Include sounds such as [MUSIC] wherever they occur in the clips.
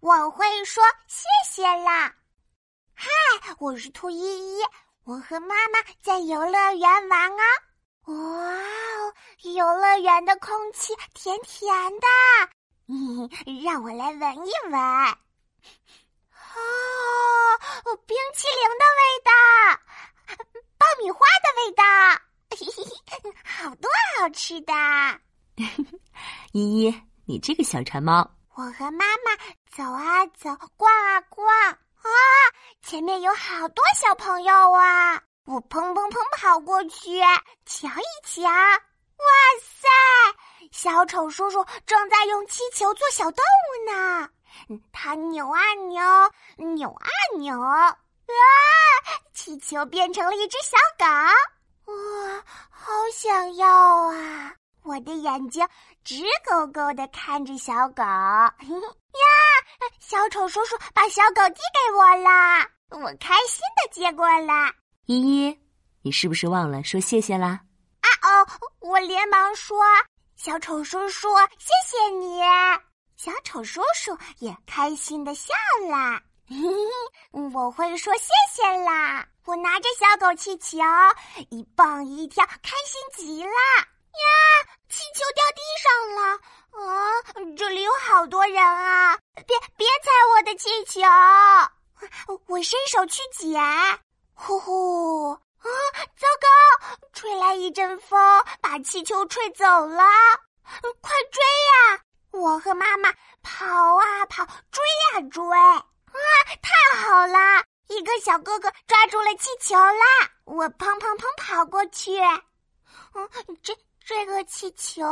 我会说谢谢啦。嗨，我是兔依依，我和妈妈在游乐园玩啊。哇哦，游乐园的空气甜甜的，[LAUGHS] 让我来闻一闻。哦，冰淇淋的味道，爆米花的味道，[LAUGHS] 好多好吃的。[LAUGHS] 依依，你这个小馋猫。我和妈妈走啊走，逛啊逛啊，前面有好多小朋友啊！我砰砰砰跑过去，瞧一瞧，哇塞！小丑叔叔正在用气球做小动物呢，他扭啊扭，扭啊扭，啊！气球变成了一只小狗，哇，好想要啊！我的眼睛直勾勾的看着小狗 [LAUGHS] 呀，小丑叔叔把小狗递给我了，我开心的接过了。依依，你是不是忘了说谢谢啦？啊哦，我连忙说：“小丑叔叔，谢谢你。”小丑叔叔也开心的笑了。[LAUGHS] 我会说谢谢啦。我拿着小狗气球，一蹦一跳，开心极了。呀！气球掉地上了！啊，这里有好多人啊！别别踩我的气球！我伸手去捡，呼呼！啊，糟糕！吹来一阵风，把气球吹走了！快追呀！我和妈妈跑啊跑，追呀追！啊，太好了！一个小哥哥抓住了气球啦！我砰砰砰跑过去。嗯，这。这个气球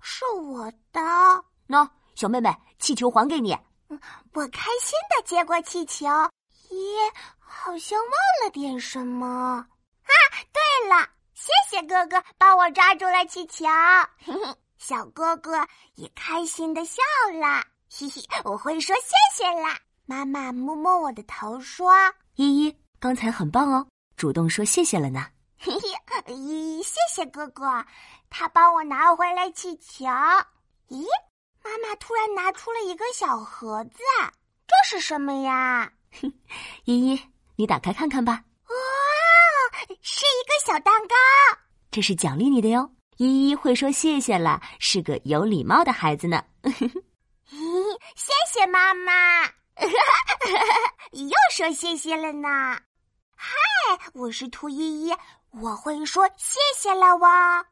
是我的，喏，小妹妹，气球还给你。我开心的接过气球，咦，好像忘了点什么啊！对了，谢谢哥哥帮我抓住了气球，[LAUGHS] 小哥哥也开心的笑了，嘿嘿，我会说谢谢啦。妈妈摸摸我的头说：“依依，刚才很棒哦，主动说谢谢了呢。”嘿嘿，咦，谢谢哥哥，他帮我拿回来气球。咦，妈妈突然拿出了一个小盒子，这是什么呀？[LAUGHS] 依依，你打开看看吧。哇，是一个小蛋糕，这是奖励你的哟。依依会说谢谢了，是个有礼貌的孩子呢。[LAUGHS] 咦，谢谢妈妈，[LAUGHS] 又说谢谢了呢。嗨，我是兔依依。我会说谢谢了，哇。